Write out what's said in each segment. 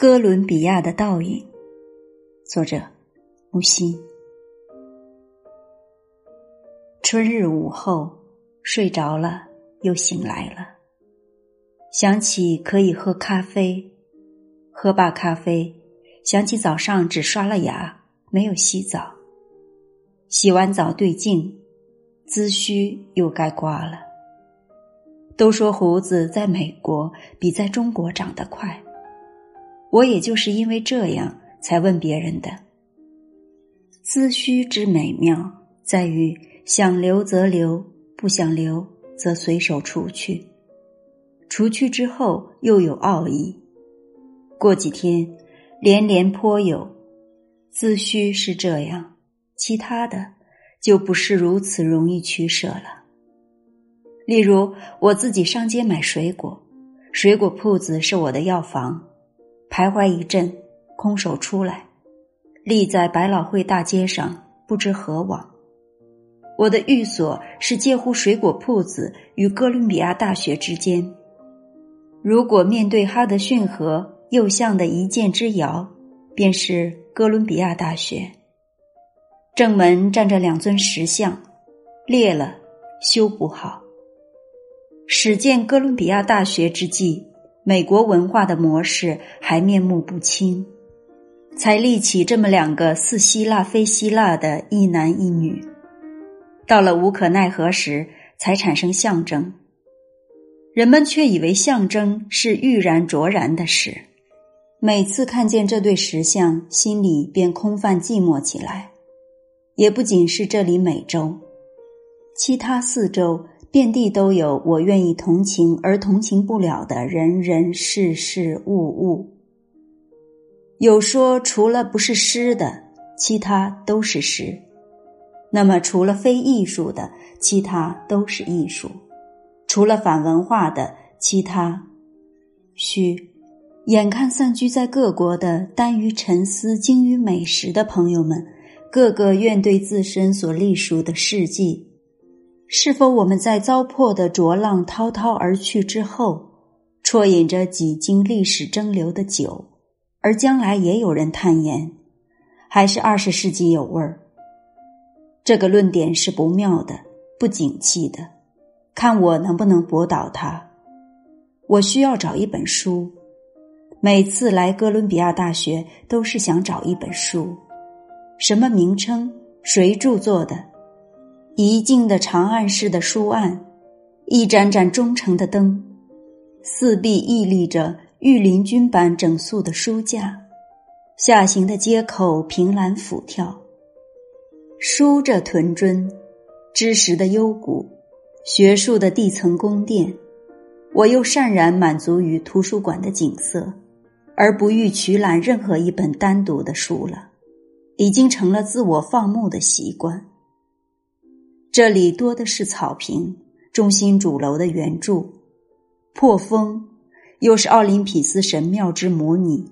哥伦比亚的倒影，作者木心。春日午后，睡着了又醒来了，想起可以喝咖啡，喝罢咖啡，想起早上只刷了牙，没有洗澡，洗完澡对镜，髭须又该刮了。都说胡子在美国比在中国长得快，我也就是因为这样才问别人的。髭须之美妙在于想留则留，不想留则随手除去，除去之后又有奥义。过几天连连颇有，髭须是这样，其他的就不是如此容易取舍了。例如，我自己上街买水果，水果铺子是我的药房，徘徊一阵，空手出来，立在百老汇大街上，不知何往。我的寓所是介乎水果铺子与哥伦比亚大学之间。如果面对哈德逊河右向的一箭之遥，便是哥伦比亚大学。正门站着两尊石像，裂了，修补好。始建哥伦比亚大学之际，美国文化的模式还面目不清，才立起这么两个似希腊非希腊的一男一女。到了无可奈何时，才产生象征。人们却以为象征是欲然卓然的事。每次看见这对石像，心里便空泛寂寞起来。也不仅是这里美洲，其他四周。遍地都有我愿意同情而同情不了的人人事事物物。有说除了不是诗的，其他都是诗；那么除了非艺术的，其他都是艺术；除了反文化的，其他虚。眼看散居在各国的耽于沉思、精于美食的朋友们，个个愿对自身所隶属的事迹。是否我们在糟粕的浊浪滔滔而去之后，啜饮着几经历史蒸馏的酒，而将来也有人叹言，还是二十世纪有味儿？这个论点是不妙的，不景气的。看我能不能驳倒他。我需要找一本书，每次来哥伦比亚大学都是想找一本书，什么名称？谁著作的？一静的长案式的书案，一盏盏忠诚的灯，四壁屹立着御林军般整肃的书架，下行的街口凭栏俯眺，书着屯尊，知识的幽谷，学术的地层宫殿，我又善然满足于图书馆的景色，而不欲取览任何一本单独的书了，已经成了自我放牧的习惯。这里多的是草坪，中心主楼的圆柱，破风，又是奥林匹斯神庙之模拟。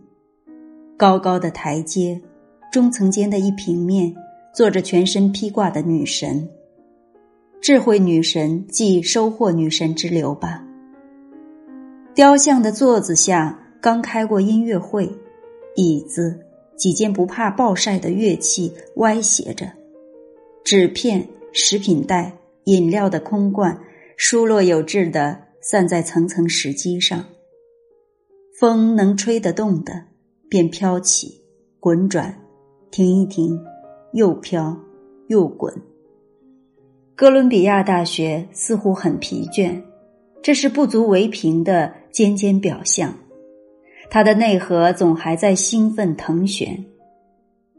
高高的台阶，中层间的一平面，坐着全身披挂的女神。智慧女神即收获女神之流吧。雕像的座子下刚开过音乐会，椅子几件不怕暴晒的乐器歪斜着，纸片。食品袋、饮料的空罐，疏落有致的散在层层石基上。风能吹得动的，便飘起、滚转，停一停，又飘又滚。哥伦比亚大学似乎很疲倦，这是不足为凭的尖尖表象。它的内核总还在兴奋腾旋，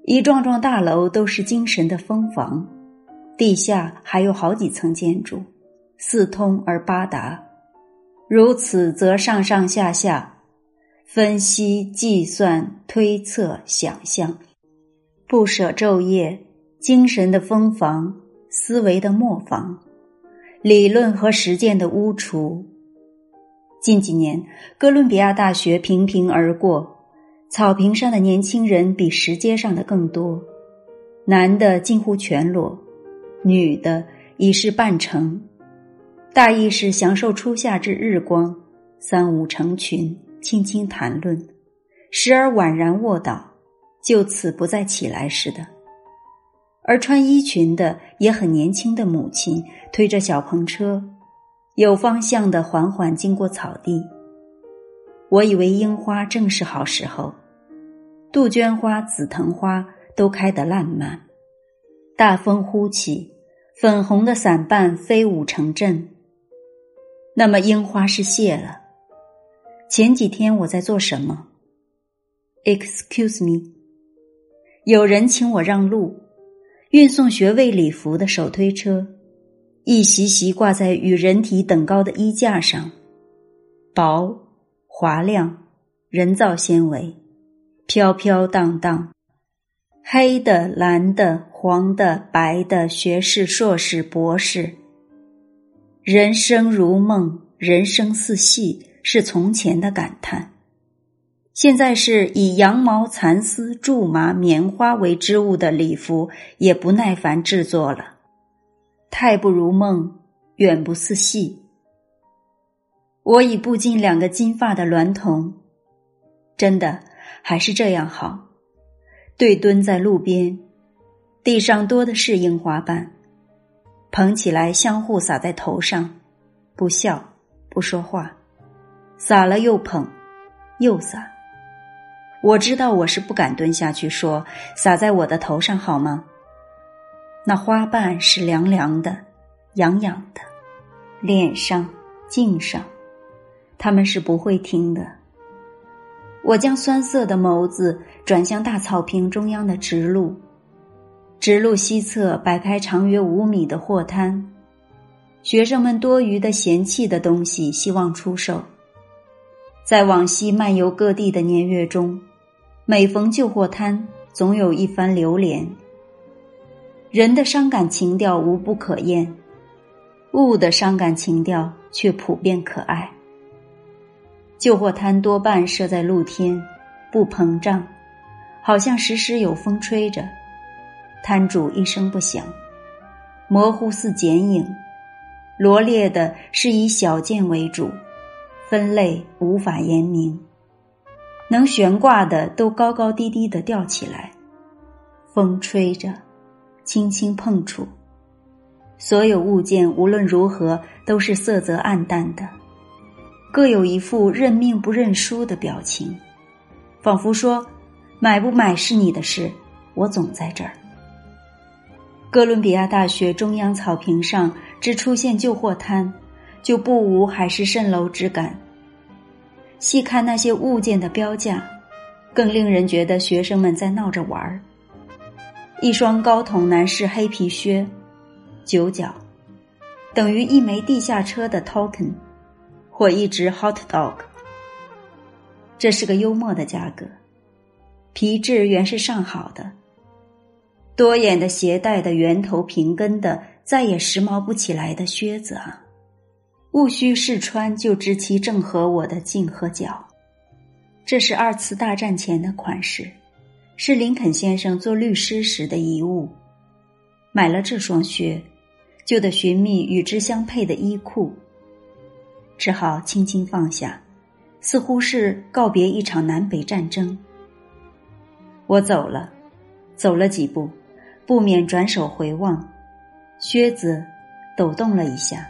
一幢幢大楼都是精神的蜂房。地下还有好几层建筑，四通而八达。如此则上上下下，分析、计算、推测、想象，不舍昼夜，精神的蜂房，思维的磨坊，理论和实践的屋厨。近几年，哥伦比亚大学平平而过，草坪上的年轻人比石阶上的更多，男的近乎全裸。女的已是半成，大意是享受初夏之日光，三五成群，轻轻谈论，时而宛然卧倒，就此不再起来似的。而穿衣裙的也很年轻的母亲推着小篷车，有方向的缓缓经过草地。我以为樱花正是好时候，杜鹃花、紫藤花都开得烂漫。大风呼起，粉红的伞瓣飞舞成阵。那么樱花是谢了。前几天我在做什么？Excuse me，有人请我让路。运送学位礼服的手推车，一袭袭挂在与人体等高的衣架上，薄、滑亮，人造纤维，飘飘荡荡，黑的、蓝的、黄的、白的，学士、硕士、博士。人生如梦，人生似戏，是从前的感叹。现在是以羊毛、蚕丝、苎麻、棉花为织物的礼服，也不耐烦制作了，太不如梦，远不似戏。我已步进两个金发的娈童，真的还是这样好。对蹲在路边，地上多的是樱花瓣，捧起来相互撒在头上，不笑不说话，撒了又捧，又撒。我知道我是不敢蹲下去说，撒在我的头上好吗？那花瓣是凉凉的，痒痒的，脸上、颈上，他们是不会听的。我将酸涩的眸子转向大草坪中央的直路，直路西侧摆开长约五米的货摊，学生们多余的嫌弃的东西希望出售。在往西漫游各地的年月中。每逢旧货摊，总有一番流连。人的伤感情调无不可厌，物的伤感情调却普遍可爱。旧货摊多半设在露天，不膨胀，好像时时有风吹着。摊主一声不响，模糊似剪影，罗列的是以小件为主，分类无法言明。能悬挂的都高高低低的吊起来，风吹着，轻轻碰触。所有物件无论如何都是色泽暗淡的，各有一副认命不认输的表情，仿佛说：“买不买是你的事，我总在这儿。”哥伦比亚大学中央草坪上只出现旧货摊，就不无海市蜃楼之感。细看那些物件的标价，更令人觉得学生们在闹着玩儿。一双高筒男士黑皮靴，九角，等于一枚地下车的 token，或一只 hot dog。这是个幽默的价格，皮质原是上好的。多眼的鞋带的圆头平跟的，再也时髦不起来的靴子啊！毋需试穿就知其正合我的颈和脚。这是二次大战前的款式，是林肯先生做律师时的遗物。买了这双靴，就得寻觅与之相配的衣裤，只好轻轻放下，似乎是告别一场南北战争。我走了，走了几步，不免转手回望，靴子抖动了一下。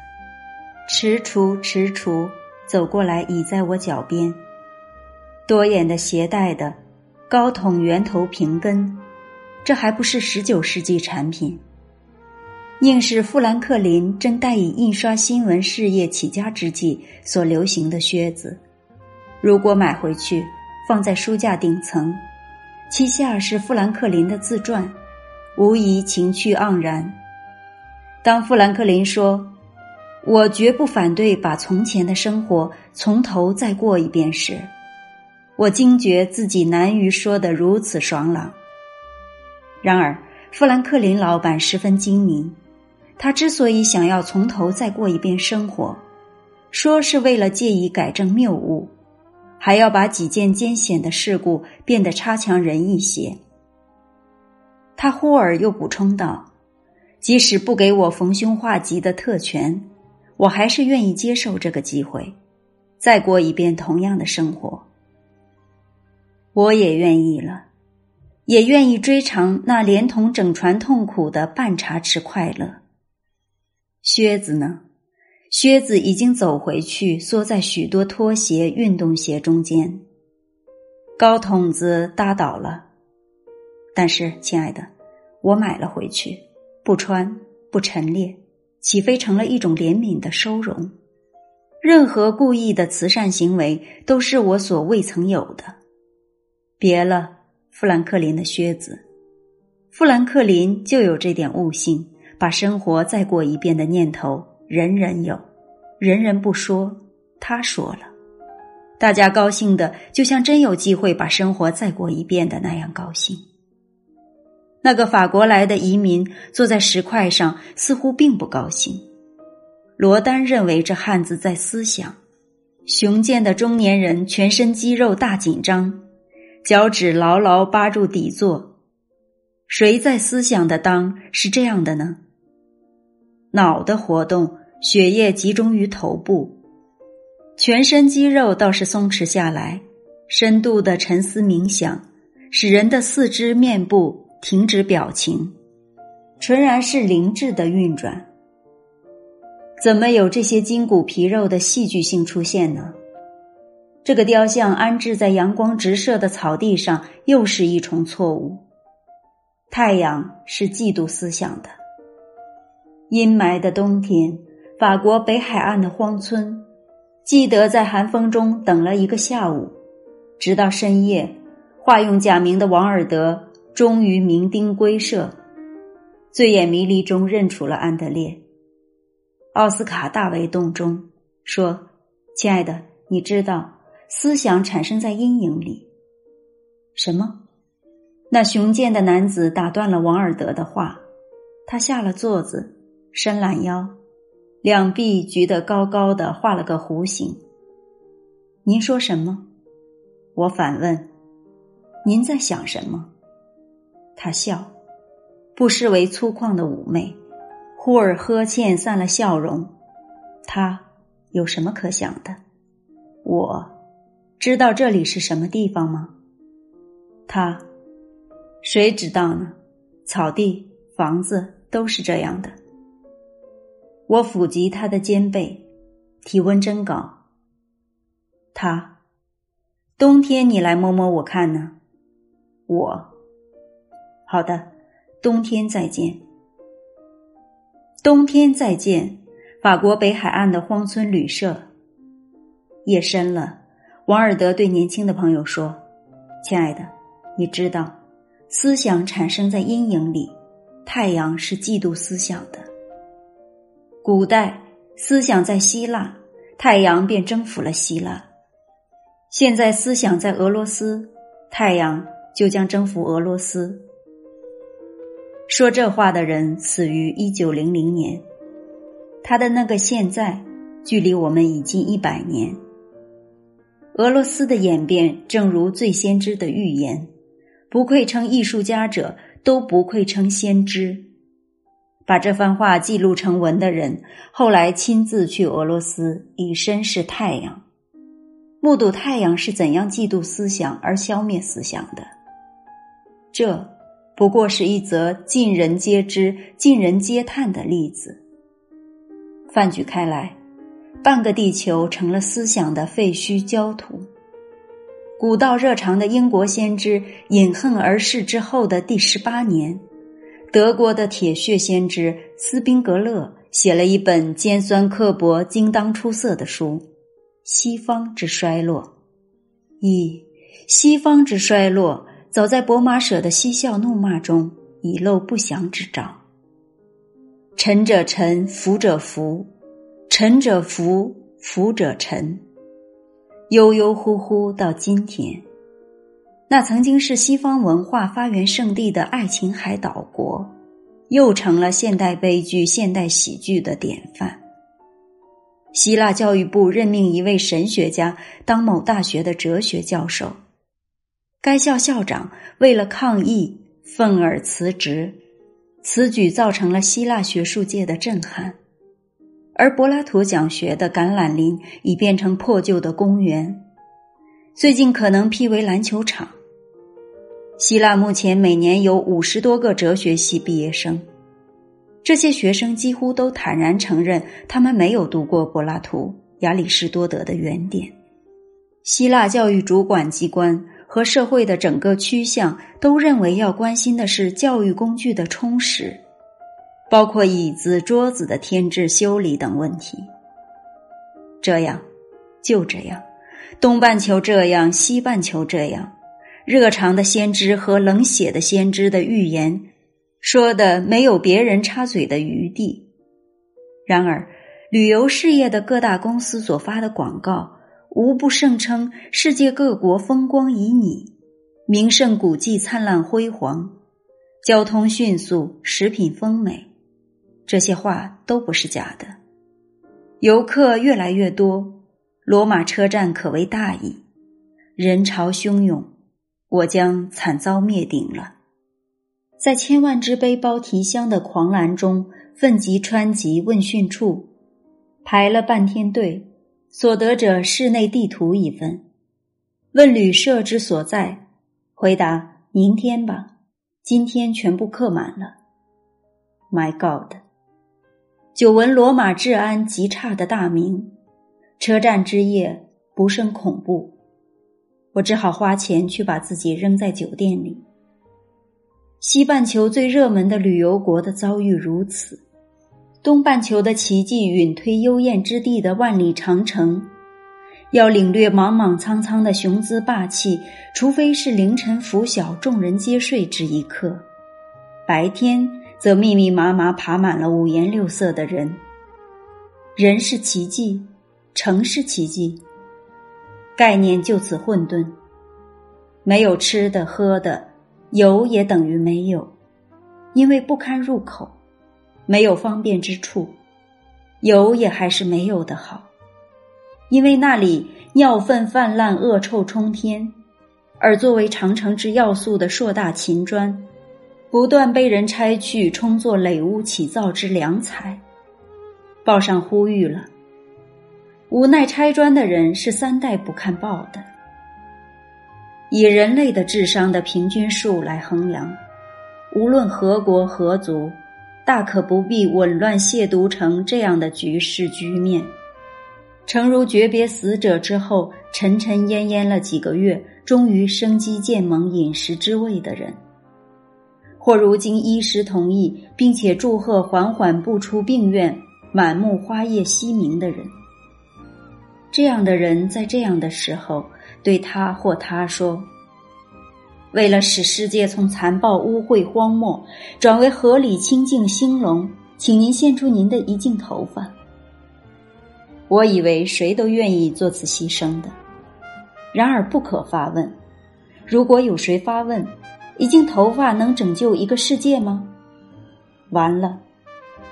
踟蹰踟蹰走过来，倚在我脚边。多眼的鞋带的，高筒圆头平跟，这还不是十九世纪产品，应是富兰克林正待以印刷新闻事业起家之际所流行的靴子。如果买回去放在书架顶层，其下是富兰克林的自传，无疑情趣盎然。当富兰克林说。我绝不反对把从前的生活从头再过一遍时，我惊觉自己难于说得如此爽朗。然而，富兰克林老板十分精明，他之所以想要从头再过一遍生活，说是为了借以改正谬误，还要把几件艰险的事故变得差强人意些。他忽而又补充道：“即使不给我逢凶化吉的特权。”我还是愿意接受这个机会，再过一遍同样的生活。我也愿意了，也愿意追偿那连同整船痛苦的半茶匙快乐。靴子呢？靴子已经走回去，缩在许多拖鞋、运动鞋中间。高筒子搭倒了，但是，亲爱的，我买了回去，不穿，不陈列，岂非成了一种怜悯的收容？任何故意的慈善行为，都是我所未曾有的。别了，富兰克林的靴子。富兰克林就有这点悟性，把生活再过一遍的念头，人人有，人人不说，他说了，大家高兴的就像真有机会把生活再过一遍的那样高兴。那个法国来的移民坐在石块上，似乎并不高兴。罗丹认为这汉子在思想。雄健的中年人全身肌肉大紧张。脚趾牢牢扒住底座，谁在思想的当是这样的呢？脑的活动，血液集中于头部，全身肌肉倒是松弛下来，深度的沉思冥想，使人的四肢面部停止表情，纯然是灵智的运转。怎么有这些筋骨皮肉的戏剧性出现呢？这个雕像安置在阳光直射的草地上，又是一重错误。太阳是嫉妒思想的。阴霾的冬天，法国北海岸的荒村，记得在寒风中等了一个下午，直到深夜，化用假名的王尔德终于酩酊归舍，醉眼迷离中认出了安德烈。奥斯卡大为动中，说：“亲爱的，你知道。”思想产生在阴影里。什么？那雄健的男子打断了王尔德的话。他下了座子，伸懒腰，两臂举得高高的，画了个弧形。您说什么？我反问。您在想什么？他笑，不失为粗犷的妩媚。忽而呵欠散了笑容。他有什么可想的？我。知道这里是什么地方吗？他，谁知道呢？草地、房子都是这样的。我抚及他的肩背，体温真高。他，冬天你来摸摸我看呢。我，好的，冬天再见。冬天再见，法国北海岸的荒村旅社。夜深了。王尔德对年轻的朋友说：“亲爱的，你知道，思想产生在阴影里。太阳是嫉妒思想的。古代思想在希腊，太阳便征服了希腊。现在思想在俄罗斯，太阳就将征服俄罗斯。”说这话的人死于一九零零年，他的那个现在，距离我们已经一百年。俄罗斯的演变，正如最先知的预言，不愧称艺术家者，都不愧称先知。把这番话记录成文的人，后来亲自去俄罗斯，以身试太阳，目睹太阳是怎样嫉妒思想而消灭思想的。这不过是一则尽人皆知、尽人皆叹的例子。泛举开来。半个地球成了思想的废墟焦土。古道热肠的英国先知饮恨而逝之后的第十八年，德国的铁血先知斯宾格勒写了一本尖酸刻薄、精当出色的书《西方之衰落》。一西方之衰落，早在博马舍的嬉笑怒骂中已露不祥之兆。沉者沉，浮者浮。沉者浮，浮者沉，悠悠乎乎到今天，那曾经是西方文化发源圣地的爱琴海岛国，又成了现代悲剧、现代喜剧的典范。希腊教育部任命一位神学家当某大学的哲学教授，该校校长为了抗议愤而辞职，此举造成了希腊学术界的震撼。而柏拉图讲学的橄榄林已变成破旧的公园，最近可能辟为篮球场。希腊目前每年有五十多个哲学系毕业生，这些学生几乎都坦然承认，他们没有读过柏拉图、亚里士多德的原点。希腊教育主管机关和社会的整个趋向都认为要关心的是教育工具的充实，包括椅子、桌子的添置、修理等问题。这样，就这样，东半球这样，西半球这样。热肠的先知和冷血的先知的预言，说的没有别人插嘴的余地。然而，旅游事业的各大公司所发的广告，无不声称世界各国风光旖旎，名胜古迹灿烂辉煌，交通迅速，食品丰美。这些话都不是假的。游客越来越多，罗马车站可谓大矣，人潮汹涌。我将惨遭灭顶了，在千万只背包提箱的狂澜中，奋楫川籍问讯处排了半天队，所得者室内地图一份，问旅社之所在，回答明天吧，今天全部客满了。My God！久闻罗马治安极差的大名，车站之夜不胜恐怖。我只好花钱去把自己扔在酒店里。西半球最热门的旅游国的遭遇如此，东半球的奇迹陨推幽燕之地的万里长城，要领略莽莽苍苍的雄姿霸气，除非是凌晨拂晓众人皆睡之一刻，白天则密密麻麻爬满了五颜六色的人。人是奇迹，城是奇迹。概念就此混沌，没有吃的喝的，有也等于没有，因为不堪入口，没有方便之处，有也还是没有的好，因为那里尿粪泛滥，恶臭冲天，而作为长城之要素的硕大秦砖，不断被人拆去，充作垒屋起造之良材。报上呼吁了。无奈拆砖的人是三代不看报的。以人类的智商的平均数来衡量，无论何国何族，大可不必紊乱亵渎成这样的局势局面。诚如诀别死者之后，沉沉淹淹了几个月，终于生机渐萌，饮食之味的人；或如今医师同意，并且祝贺缓缓步出病院，满目花叶西明的人。这样的人在这样的时候对他或他说：“为了使世界从残暴、污秽、荒漠转为合理、清净、兴隆，请您献出您的一茎头发。”我以为谁都愿意做此牺牲的。然而不可发问：如果有谁发问，一茎头发能拯救一个世界吗？完了。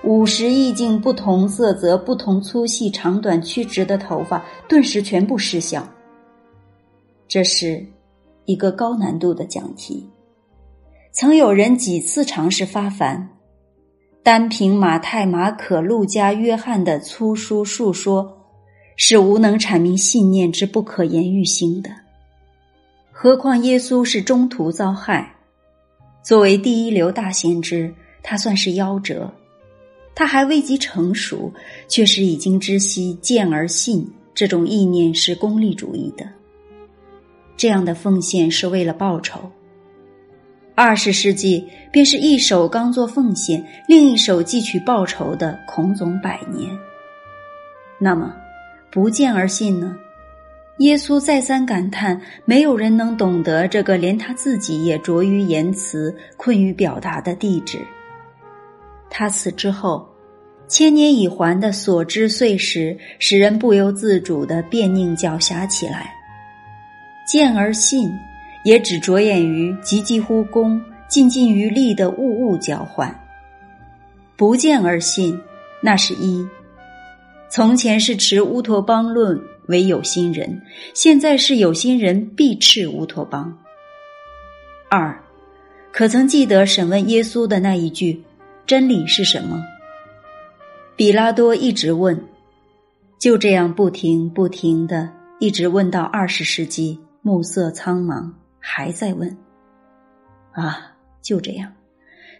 五十亿茎不同色泽、不同粗细、长短、曲直的头发，顿时全部失效。这是一个高难度的讲题。曾有人几次尝试发凡，单凭马太、马可、路加、约翰的粗疏述说，是无能阐明信念之不可言喻性的。何况耶稣是中途遭害，作为第一流大先知，他算是夭折。他还未及成熟，却是已经知悉见而信这种意念是功利主义的。这样的奉献是为了报仇。二十世纪便是一手刚做奉献，另一手汲取报酬的孔总百年。那么，不见而信呢？耶稣再三感叹，没有人能懂得这个连他自己也拙于言辞、困于表达的地址。他死之后，千年已还的所知碎石，使人不由自主的变佞狡黠起来。见而信，也只着眼于急急乎功、尽尽于利的物物交换；不见而信，那是一。从前是持乌托邦论为有心人，现在是有心人必斥乌托邦。二，可曾记得审问耶稣的那一句？真理是什么？比拉多一直问，就这样不停不停的，一直问到二十世纪，暮色苍茫，还在问。啊，就这样。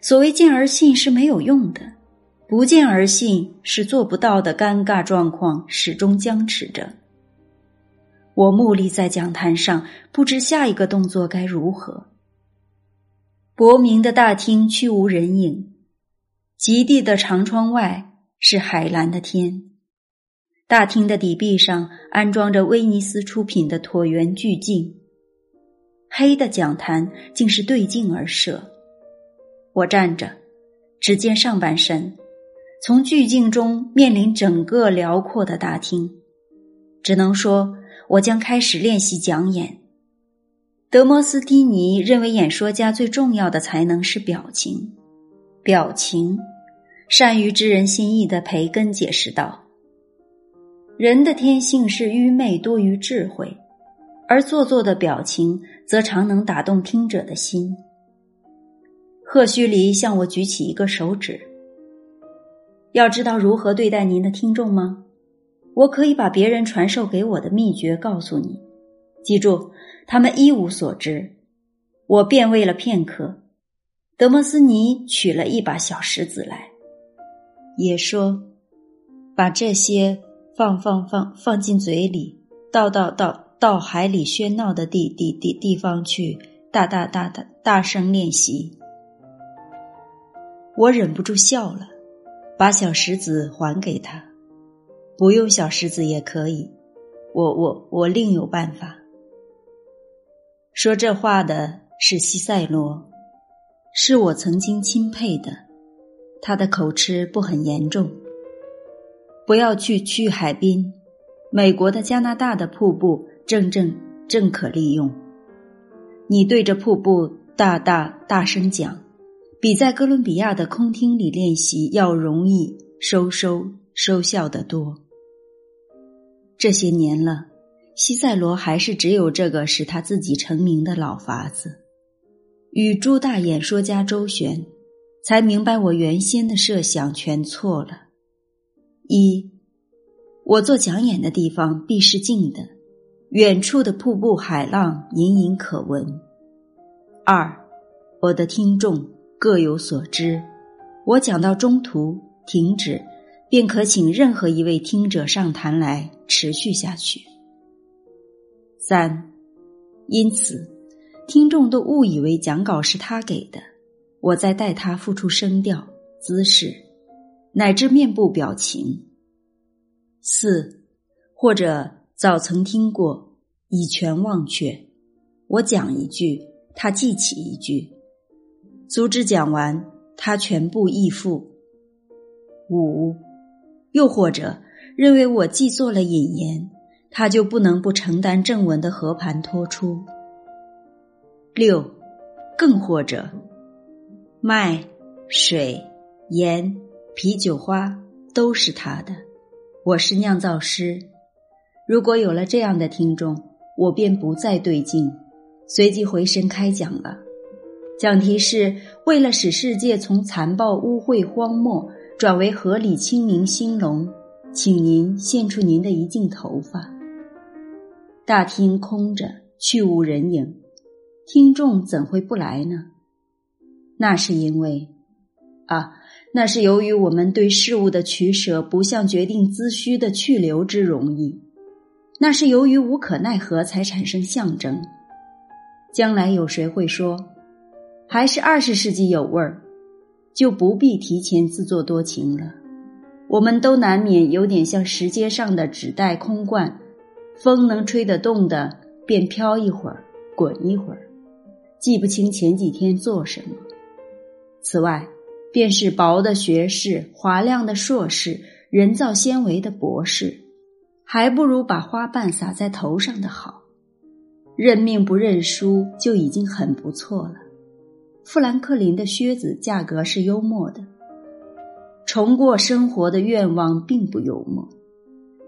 所谓见而信是没有用的，不见而信是做不到的。尴尬状况始终僵持着。我目立在讲坛上，不知下一个动作该如何。薄明的大厅去无人影，极地的长窗外是海蓝的天。大厅的底壁上安装着威尼斯出品的椭圆巨镜，黑的讲坛竟是对镜而设。我站着，只见上半身，从巨镜中面临整个辽阔的大厅。只能说，我将开始练习讲演。德摩斯蒂尼认为，演说家最重要的才能是表情。表情，善于知人心意的培根解释道：“人的天性是愚昧多于智慧，而做作的表情则常能打动听者的心。”赫胥黎向我举起一个手指。要知道如何对待您的听众吗？我可以把别人传授给我的秘诀告诉你。记住，他们一无所知。我变为了片刻。德莫斯尼取了一把小石子来，也说：“把这些放放放放进嘴里，到到到到海里喧闹的地地地地方去，大大大大大声练习。”我忍不住笑了，把小石子还给他。不用小石子也可以，我我我另有办法。说这话的是西塞罗，是我曾经钦佩的。他的口吃不很严重。不要去去海滨，美国的、加拿大的瀑布正正正可利用。你对着瀑布大大大声讲。比在哥伦比亚的空厅里练习要容易收收收效得多。这些年了，西塞罗还是只有这个使他自己成名的老法子。与诸大演说家周旋，才明白我原先的设想全错了。一，我做讲演的地方必是静的，远处的瀑布海浪隐隐可闻。二，我的听众。各有所知，我讲到中途停止，便可请任何一位听者上台来持续下去。三，因此，听众都误以为讲稿是他给的，我在代他付出声调、姿势，乃至面部表情。四，或者早曾听过，以全忘却。我讲一句，他记起一句。组织讲完，他全部义付。五，又或者认为我既做了引言，他就不能不承担正文的和盘托出。六，更或者，麦、水、盐、啤酒花都是他的，我是酿造师。如果有了这样的听众，我便不再对镜，随即回身开讲了。讲题是为了使世界从残暴、污秽、荒漠转为合理、清明、兴隆，请您献出您的一茎头发。大厅空着，去无人影，听众怎会不来呢？那是因为，啊，那是由于我们对事物的取舍不像决定资需的去留之容易，那是由于无可奈何才产生象征。将来有谁会说？还是二十世纪有味儿，就不必提前自作多情了。我们都难免有点像石阶上的纸袋空罐，风能吹得动的便飘一会儿，滚一会儿，记不清前几天做什么。此外，便是薄的学士、华亮的硕士、人造纤维的博士，还不如把花瓣撒在头上的好。认命不认输就已经很不错了。富兰克林的靴子价格是幽默的，重过生活的愿望并不幽默。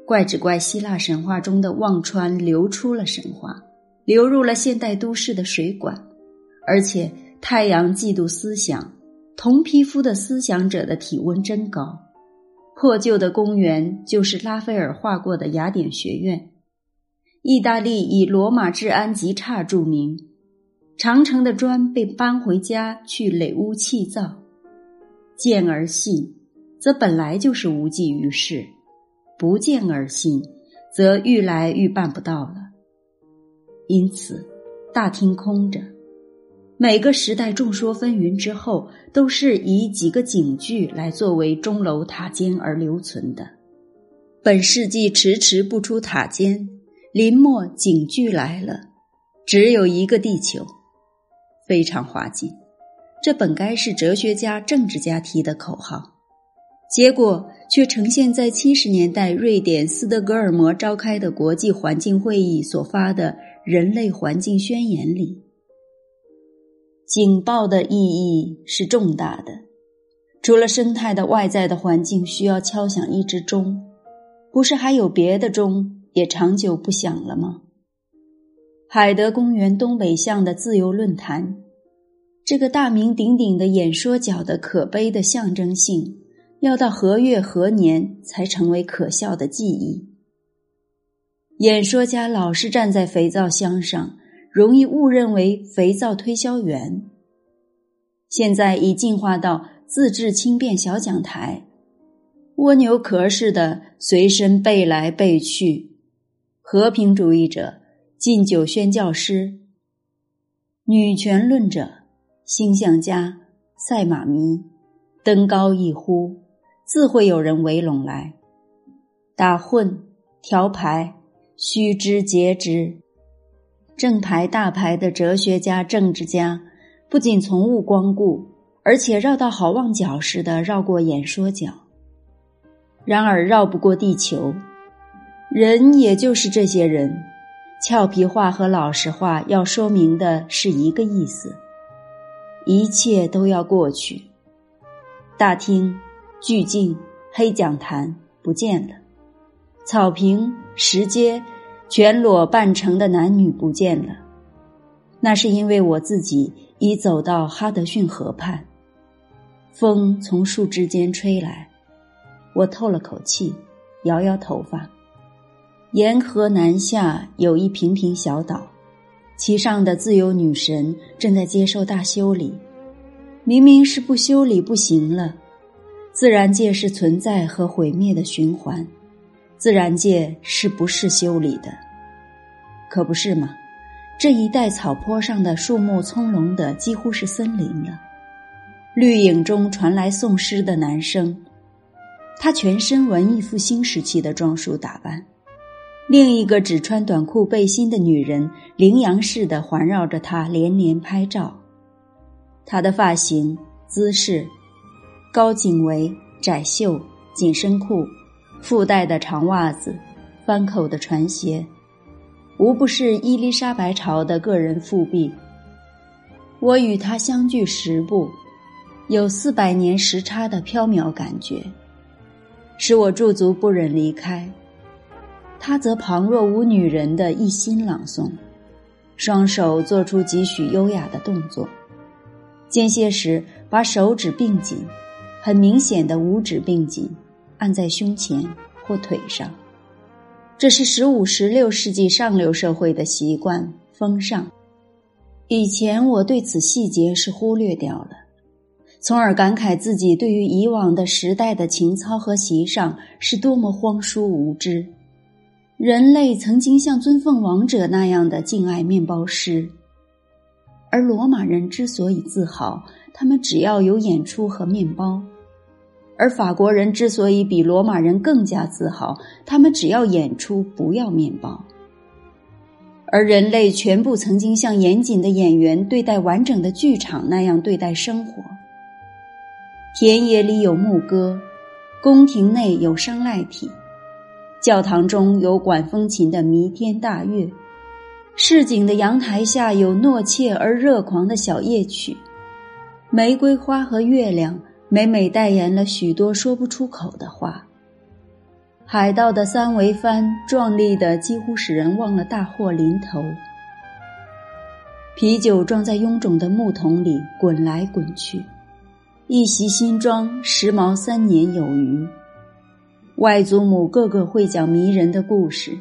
怪只怪希腊神话中的忘川流出了神话，流入了现代都市的水管，而且太阳嫉妒思想，同皮肤的思想者的体温真高。破旧的公园就是拉斐尔画过的雅典学院。意大利以罗马治安极差著名。长城的砖被搬回家去垒屋砌造。见而信，则本来就是无济于事；不见而信，则愈来愈办不到了。因此，大厅空着。每个时代众说纷纭之后，都是以几个警句来作为钟楼塔尖而留存的。本世纪迟迟不出塔尖，临末警句来了，只有一个地球，非常滑稽。这本该是哲学家、政治家提的口号，结果却呈现在七十年代瑞典斯德哥尔摩召开的国际环境会议所发的《人类环境宣言》里。警报的意义是重大的，除了生态的外在的环境需要敲响一支钟，不是还有别的钟也长久不响了吗？海德公园东北向的自由论坛。这个大名鼎鼎的演说角的可悲的象征性，要到何月何年才成为可笑的记忆？演说家老是站在肥皂箱上，容易误认为肥皂推销员。现在已进化到自制轻便小讲台，蜗牛壳似的随身背来背去。和平主义者、禁酒宣教师、女权论者。星象家、赛马迷，登高一呼，自会有人围拢来打混、调牌、虚之截之。正牌大牌的哲学家、政治家，不仅从勿光顾，而且绕到好望角似的绕过演说角。然而绕不过地球，人也就是这些人，俏皮话和老实话要说明的是一个意思。一切都要过去。大厅、巨镜、黑讲坛不见了，草坪、石阶、全裸半成的男女不见了。那是因为我自己已走到哈德逊河畔。风从树枝间吹来，我透了口气，摇摇头发。沿河南下有一平平小岛。其上的自由女神正在接受大修理，明明是不修理不行了。自然界是存在和毁灭的循环，自然界是不是修理的？可不是吗？这一带草坡上的树木葱茏的几乎是森林了。绿影中传来诵诗的男声，他全身文艺复兴时期的装束打扮。另一个只穿短裤背心的女人，羚羊似的环绕着他，连连拍照。她的发型、姿势，高颈围、窄袖、紧身裤，附带的长袜子，翻口的船鞋，无不是伊丽莎白朝的个人复辟。我与他相距十步，有四百年时差的飘渺感觉，使我驻足不忍离开。他则旁若无女人的一心朗诵，双手做出几许优雅的动作，间歇时把手指并紧，很明显的五指并紧，按在胸前或腿上。这是十五、十六世纪上流社会的习惯风尚。以前我对此细节是忽略掉了，从而感慨自己对于以往的时代的情操和习尚是多么荒疏无知。人类曾经像尊奉王者那样的敬爱面包师，而罗马人之所以自豪，他们只要有演出和面包；而法国人之所以比罗马人更加自豪，他们只要演出不要面包。而人类全部曾经像严谨的演员对待完整的剧场那样对待生活。田野里有牧歌，宫廷内有商赖体。教堂中有管风琴的弥天大乐，市井的阳台下有懦怯而热狂的小夜曲，玫瑰花和月亮每每代言了许多说不出口的话。海盗的三桅帆壮丽的几乎使人忘了大祸临头。啤酒装在臃肿的木桶里滚来滚去，一袭新装时髦三年有余。外祖母个个会讲迷人的故事，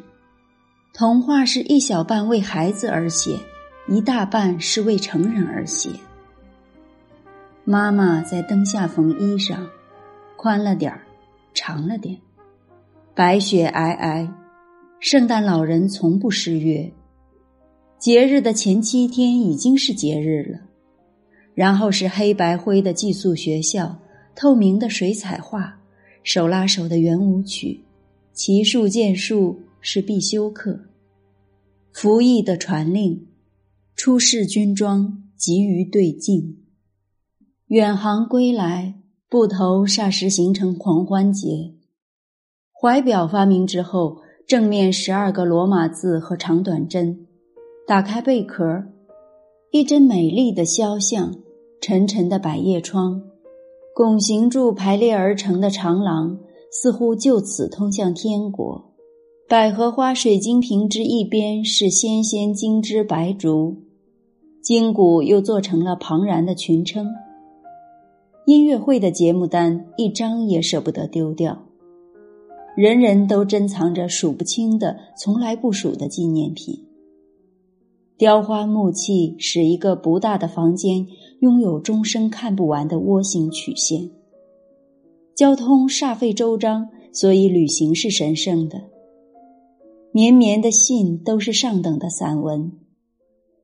童话是一小半为孩子而写，一大半是为成人而写。妈妈在灯下缝衣裳，宽了点儿，长了点。白雪皑皑，圣诞老人从不失约。节日的前七天已经是节日了，然后是黑白灰的寄宿学校，透明的水彩画，手拉手的圆舞曲，骑术剑术是必修课。服役的传令，出示军装，急于对镜。远航归来，布头霎时形成狂欢节。怀表发明之后，正面十二个罗马字和长短针。打开贝壳，一帧美丽的肖像，沉沉的百叶窗，拱形柱排列而成的长廊，似乎就此通向天国。百合花水晶瓶之一边是纤纤精枝白竹，筋骨又做成了庞然的群称。音乐会的节目单一张也舍不得丢掉，人人都珍藏着数不清的、从来不数的纪念品。雕花木器使一个不大的房间拥有终生看不完的窝形曲线。交通煞费周章，所以旅行是神圣的。绵绵的信都是上等的散文。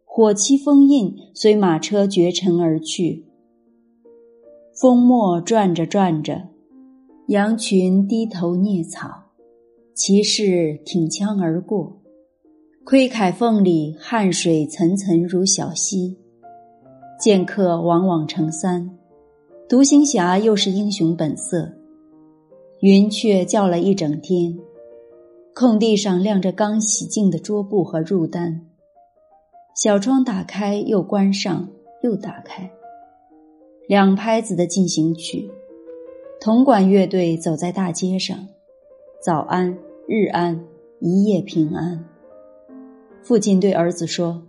火漆封印，随马车绝尘而去。风墨转着转着，羊群低头啮草，骑士挺枪而过，盔铠缝里汗水层层如小溪，剑客往往成三，独行侠又是英雄本色。云雀叫了一整天，空地上晾着刚洗净的桌布和褥单，小窗打开又关上，又打开。两拍子的进行曲，铜管乐队走在大街上。早安，日安，一夜平安。父亲对儿子说：“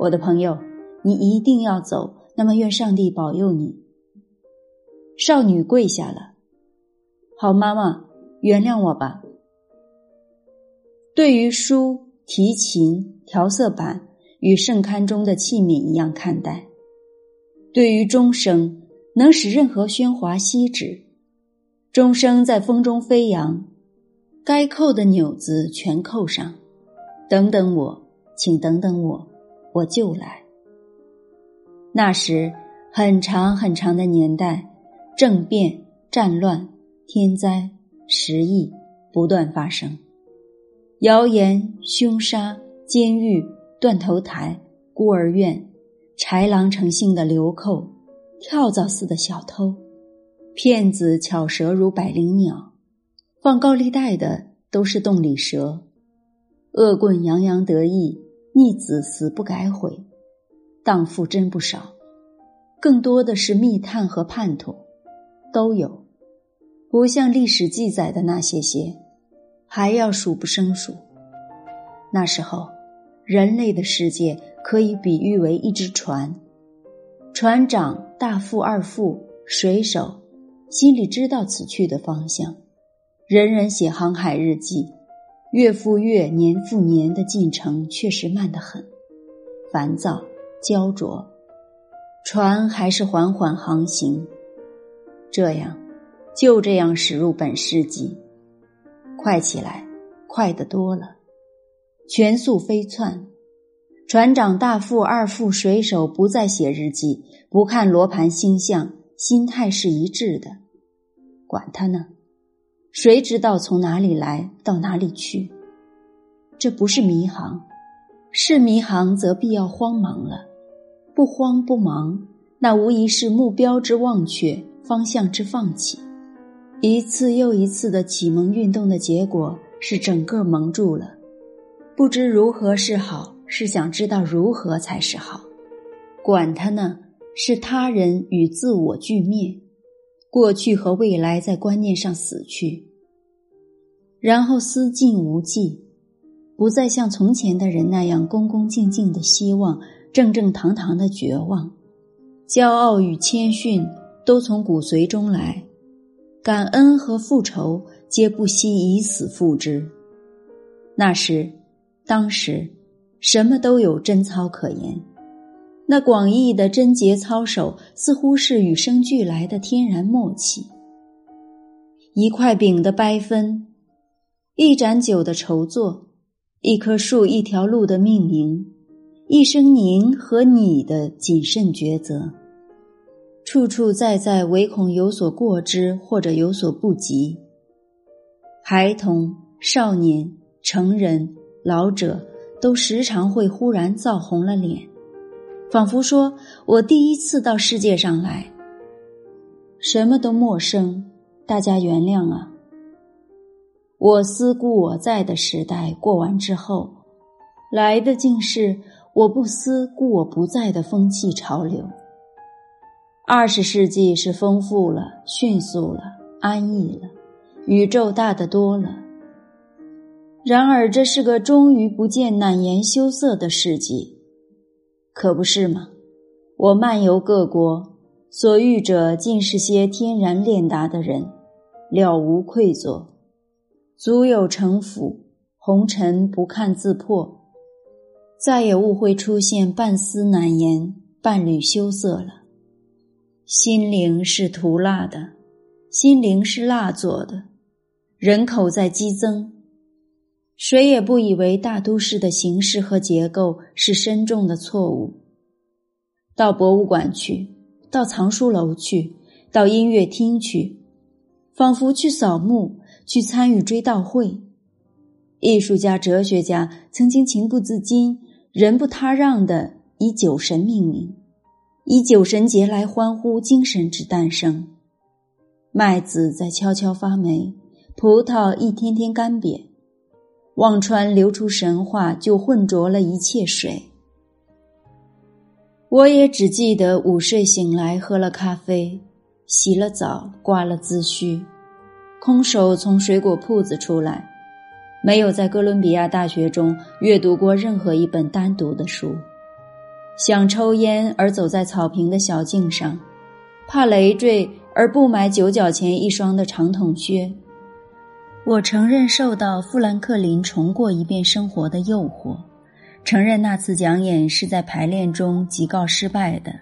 我的朋友，你一定要走，那么愿上帝保佑你。”少女跪下了。好，妈妈，原谅我吧。对于书、提琴、调色板与圣龛中的器皿一样看待。对于钟声，能使任何喧哗息止。钟声在风中飞扬，该扣的钮子全扣上。等等我，请等等我，我就来。那时，很长很长的年代，政变、战乱、天灾、时疫不断发生，谣言、凶杀、监狱、断头台、孤儿院。豺狼成性的流寇，跳蚤似的小偷，骗子巧舌如百灵鸟，放高利贷的都是洞里蛇，恶棍洋洋得意，逆子死不改悔，荡妇真不少，更多的是密探和叛徒，都有，不像历史记载的那些些，还要数不胜数。那时候，人类的世界。可以比喻为一只船，船长、大副、二副、水手，心里知道此去的方向。人人写航海日记，月复月、年复年的进程确实慢得很，烦躁、焦灼。船还是缓缓航行，这样，就这样驶入本世纪，快起来，快得多了，全速飞窜。船长、大副、二副、水手不再写日记，不看罗盘星象，心态是一致的。管他呢，谁知道从哪里来到哪里去？这不是迷航，是迷航则必要慌忙了。不慌不忙，那无疑是目标之忘却，方向之放弃。一次又一次的启蒙运动的结果是整个蒙住了，不知如何是好。是想知道如何才是好，管他呢！是他人与自我俱灭，过去和未来在观念上死去，然后思尽无际，不再像从前的人那样恭恭敬敬的希望，正正堂堂的绝望，骄傲与谦逊都从骨髓中来，感恩和复仇皆不惜以死付之。那时，当时。什么都有贞操可言。那广义的贞洁操守，似乎是与生俱来的天然默契。一块饼的掰分，一盏酒的筹作，一棵树、一条路的命名，一声您和你的谨慎抉择，处处在在唯恐有所过之或者有所不及。孩童、少年、成人、老者，都时常会忽然燥红了脸。仿佛说：“我第一次到世界上来，什么都陌生，大家原谅啊。”我思故我在的时代过完之后，来的竟是我不思故我不在的风气潮流。二十世纪是丰富了、迅速了、安逸了，宇宙大得多了。然而，这是个终于不见难言羞涩的世纪。可不是吗？我漫游各国，所遇者尽是些天然练达的人，了无愧作，足有城府，红尘不看自破，再也勿会出现半丝难言、半缕羞涩了。心灵是涂蜡的，心灵是蜡做的，人口在激增。谁也不以为大都市的形式和结构是深重的错误。到博物馆去，到藏书楼去，到音乐厅去，仿佛去扫墓，去参与追悼会。艺术家、哲学家曾经情不自禁、人不他让的以酒神命名，以酒神节来欢呼精神之诞生。麦子在悄悄发霉，葡萄一天天干瘪。忘川流出神话，就浑浊了一切水。我也只记得午睡醒来，喝了咖啡，洗了澡，刮了自须，空手从水果铺子出来，没有在哥伦比亚大学中阅读过任何一本单独的书，想抽烟而走在草坪的小径上，怕累赘而不买九角钱一双的长筒靴。我承认受到富兰克林重过一遍生活的诱惑，承认那次讲演是在排练中即告失败的。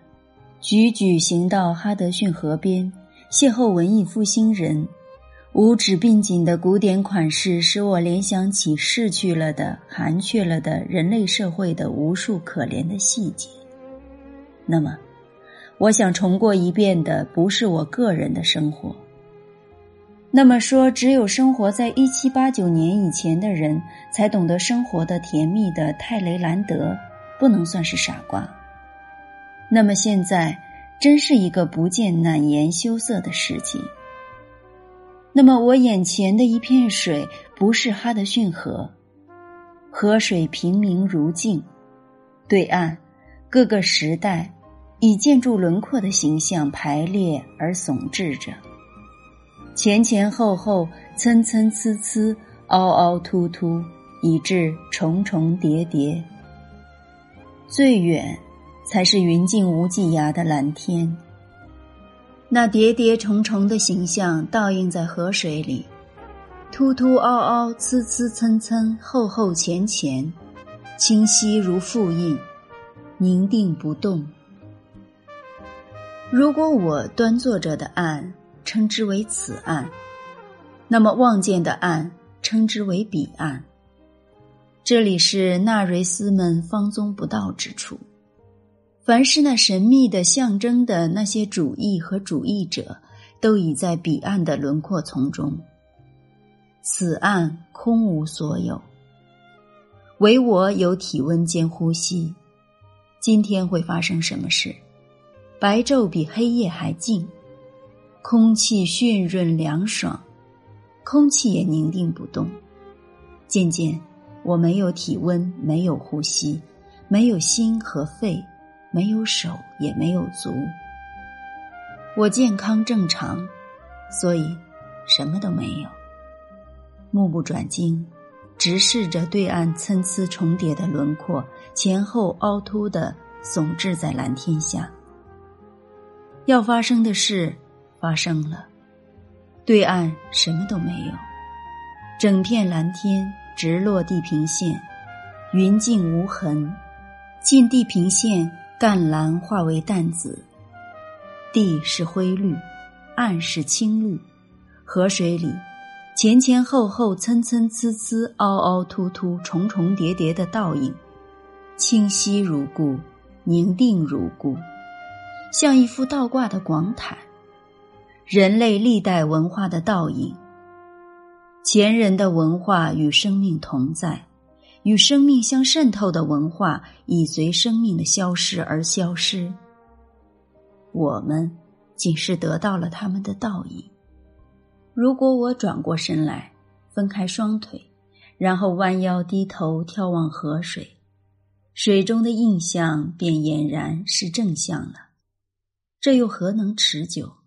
举举行到哈德逊河边，邂逅文艺复兴人，五指并紧的古典款式使我联想起逝去了的、寒却了的人类社会的无数可怜的细节。那么，我想重过一遍的不是我个人的生活。那么说，只有生活在一七八九年以前的人才懂得生活的甜蜜的泰雷兰德，不能算是傻瓜。那么现在，真是一个不见难言羞涩的世纪。那么我眼前的一片水，不是哈德逊河，河水平明如镜，对岸各个时代以建筑轮廓的形象排列而耸峙着。前前后后，参参差差，凹凹凸凸，以致重重叠叠。最远，才是云静无际涯的蓝天。那叠叠重重的形象倒映在河水里，凸凸凹凹，呲呲蹭蹭，厚厚浅浅，清晰如复印，凝定不动。如果我端坐着的岸。称之为此岸，那么望见的岸称之为彼岸。这里是纳瑞斯们方宗不到之处。凡是那神秘的象征的那些主义和主义者，都已在彼岸的轮廓丛中。此岸空无所有，唯我有体温兼呼吸。今天会发生什么事？白昼比黑夜还静。空气煦润凉爽，空气也凝定不动。渐渐，我没有体温，没有呼吸，没有心和肺，没有手，也没有足。我健康正常，所以什么都没有。目不转睛，直视着对岸参差重叠的轮廓，前后凹凸的耸峙在蓝天下。要发生的事。发生了，对岸什么都没有，整片蓝天直落地平线，云静无痕，近地平线，淡蓝化为淡紫，地是灰绿，岸是青绿，河水里前前后后、参参差差、凹凹凸凸、重重叠叠的倒影，清晰如故，宁定如故，像一幅倒挂的广毯，人类历代文化的倒影。前人的文化与生命同在。与生命相渗透的文化，已随生命的消失而消失。我们仅是得到了他们的倒影。如果我转过身来，分开双腿，然后弯腰低头眺望河水，水中的印象便俨然是正向了。这又何能持久？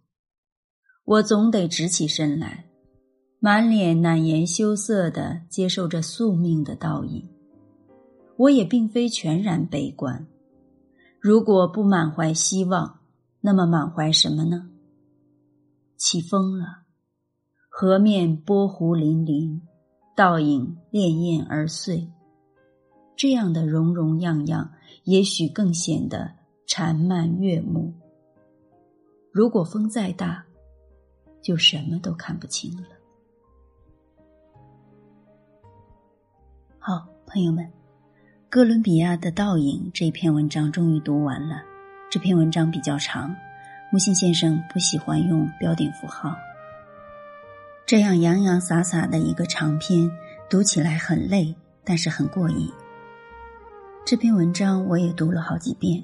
我总得直起身来。满脸难言羞涩的接受着宿命的倒影，我也并非全然悲观。如果不满怀希望，那么满怀什么呢？起风了，河面波湖粼粼，倒影潋滟而碎。这样的融融样样，也许更显得缠漫悦目。如果风再大，就什么都看不清了。好，朋友们，哥伦比亚的倒影这篇文章终于读完了。这篇文章比较长，木心先生不喜欢用标点符号。这样洋洋洒洒的一个长篇，读起来很累，但是很过瘾。这篇文章我也读了好几遍，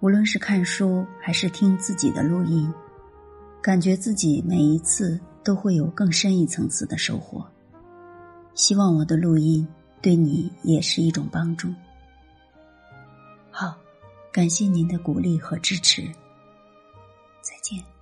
无论是看书还是听自己的录音，感觉自己每一次都会有更深一层次的收获。希望我的录音对你也是一种帮助。好感谢您的鼓励和支持。再见。